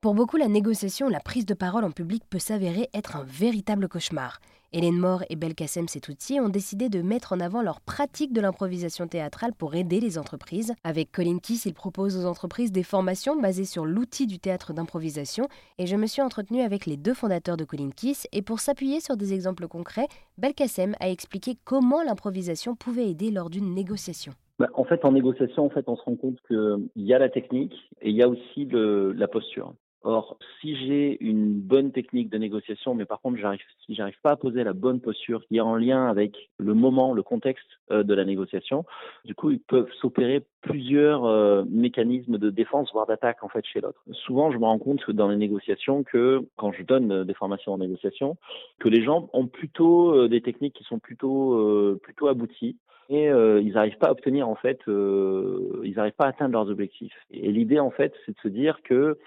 Pour beaucoup, la négociation, la prise de parole en public peut s'avérer être un véritable cauchemar. Hélène Moore et Belkacem Setouti ont décidé de mettre en avant leur pratique de l'improvisation théâtrale pour aider les entreprises. Avec Colin Kiss, ils proposent aux entreprises des formations basées sur l'outil du théâtre d'improvisation et je me suis entretenue avec les deux fondateurs de Colin Kiss et pour s'appuyer sur des exemples concrets, Belkacem a expliqué comment l'improvisation pouvait aider lors d'une négociation. Bah, en fait, en négociation, en fait, on se rend compte qu'il y a la technique et il y a aussi la posture. Or, si j'ai une bonne technique de négociation, mais par contre, j'arrive, si j'arrive pas à poser la bonne posture qui est en lien avec le moment, le contexte euh, de la négociation, du coup, ils peuvent s'opérer plusieurs euh, mécanismes de défense, voire d'attaque, en fait, chez l'autre. Souvent, je me rends compte dans les négociations que, quand je donne euh, des formations en négociation, que les gens ont plutôt des techniques qui sont plutôt, plutôt abouties et ils n'arrivent pas à obtenir en fait, ils n'arrivent pas à atteindre leurs objectifs. Et l'idée en fait, c'est de se dire que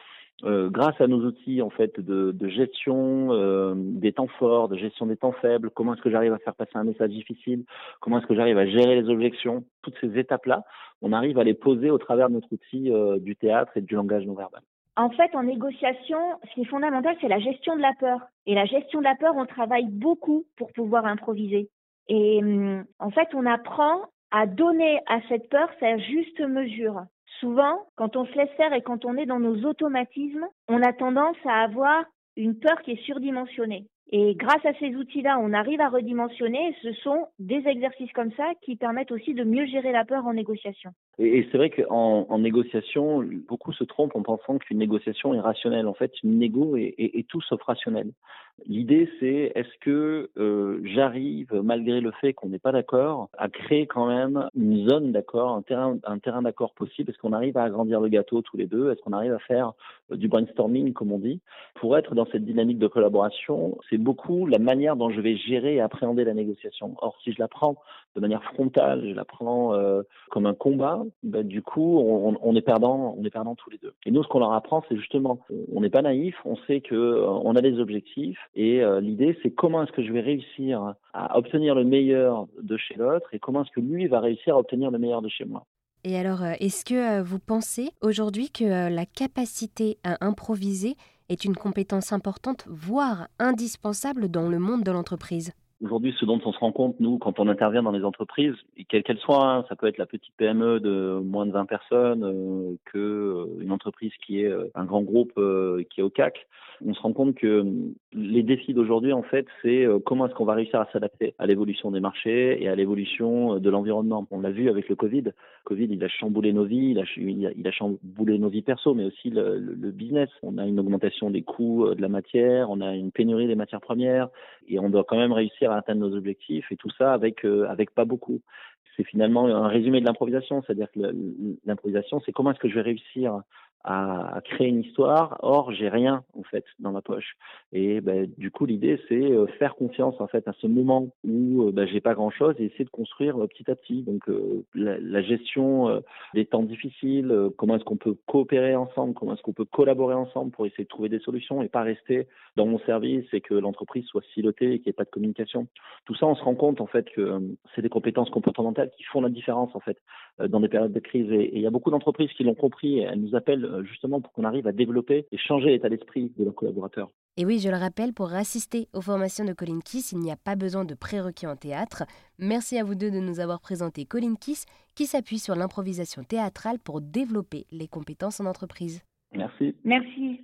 euh, grâce à nos outils en fait de, gestion euh, des temps forts, de gestion des temps faibles, comment est-ce que j'arrive à faire passer un message difficile, comment est-ce que j'arrive à gérer les objections, toutes ces étapes-là, on arrive à les poser au travers de notre outil euh, du théâtre et du langage non verbal. En fait, en négociation, ce qui est fondamental, c'est la gestion de la peur. Et la gestion de la peur, on travaille beaucoup pour pouvoir improviser. Et hum, en fait, on apprend à donner à cette peur sa juste mesure. Souvent, quand on se laisse faire et quand on est dans nos automatismes, on a tendance à avoir une peur qui est surdimensionnée. Et grâce à ces outils-là, on arrive à redimensionner ce sont des exercices comme ça qui permettent aussi de mieux gérer la peur en négociation. Et, c'est vrai qu'en en négociation, beaucoup se trompent en pensant qu'une négociation est rationnelle. En fait, une négo est, tout sauf rationnelle. L'idée, c'est est-ce que euh, j'arrive, malgré le fait qu'on n'est pas d'accord, à créer quand même une zone d'accord, un terrain, un terrain d'accord possible? Est-ce qu'on arrive à agrandir le gâteau tous les deux? Est-ce qu'on arrive à faire euh, du brainstorming, comme on dit? Pour être dans cette dynamique de collaboration, c'est beaucoup la manière dont je vais gérer et appréhender la négociation. Or, si je la prends de manière frontale, je la prends euh, comme un combat, ben, du coup, on, est perdant, on est perdant tous les deux. Et nous, ce qu'on leur apprend, c'est justement, on n'est pas naïf, on sait que euh, on a des objectifs, et euh, l'idée, c'est comment est-ce que je vais réussir à obtenir le meilleur de chez l'autre, et comment est-ce que lui va réussir à obtenir le meilleur de chez moi. Et alors, euh, est-ce que vous pensez aujourd'hui que la capacité à improviser est une compétence importante, voire indispensable dans le monde de l'entreprise? Aujourd'hui, ce dont on se rend compte, nous, quand on intervient dans les entreprises, quelles qu'elles soient, hein, ça peut être la petite PME de moins de 20 personnes, euh, que euh, une entreprise qui est euh, un grand groupe euh, qui est au CAC, on se rend compte que les défis d'aujourd'hui, en fait, c'est comment est-ce qu'on va réussir à s'adapter à l'évolution des marchés et à l'évolution de l'environnement. On l'a vu avec le Covid. Le Covid, il a chamboulé nos vies, il a, chamboulé nos vies perso, mais aussi le, le business. On a une augmentation des coûts de la matière, on a une pénurie des matières premières, et on doit quand même réussir à atteindre nos objectifs et tout ça avec euh, avec pas beaucoup. C'est finalement un résumé de l'improvisation, c'est-à-dire que l'improvisation, c'est comment est-ce que je vais réussir à, créer une histoire. Or, j'ai rien en fait dans ma poche. Et ben, du coup, l'idée c'est euh, faire confiance en fait à ce moment où euh, ben, j'ai pas grand-chose et essayer de construire euh, petit à petit. Donc, la, la, gestion des temps difficiles, comment est-ce qu'on peut coopérer ensemble, comment est-ce qu'on peut collaborer ensemble pour essayer de trouver des solutions et pas rester dans mon service et que l'entreprise soit silotée et qu'il n'y ait pas de communication. Tout ça, on se rend compte en fait que c'est des compétences comportementales qui font la différence en fait dans des périodes de crise. Et il y a beaucoup d'entreprises qui l'ont compris. Elles nous appellent euh, justement pour qu'on arrive à développer et changer l'état d'esprit de leurs collaborateurs. Et oui, je le rappelle, pour assister aux formations de Colin Kiss, il n'y a pas besoin de prérequis en théâtre. Merci à vous deux de nous avoir présenté Colin Kiss, qui s'appuie sur l'improvisation théâtrale pour développer les compétences en entreprise. Merci. Merci.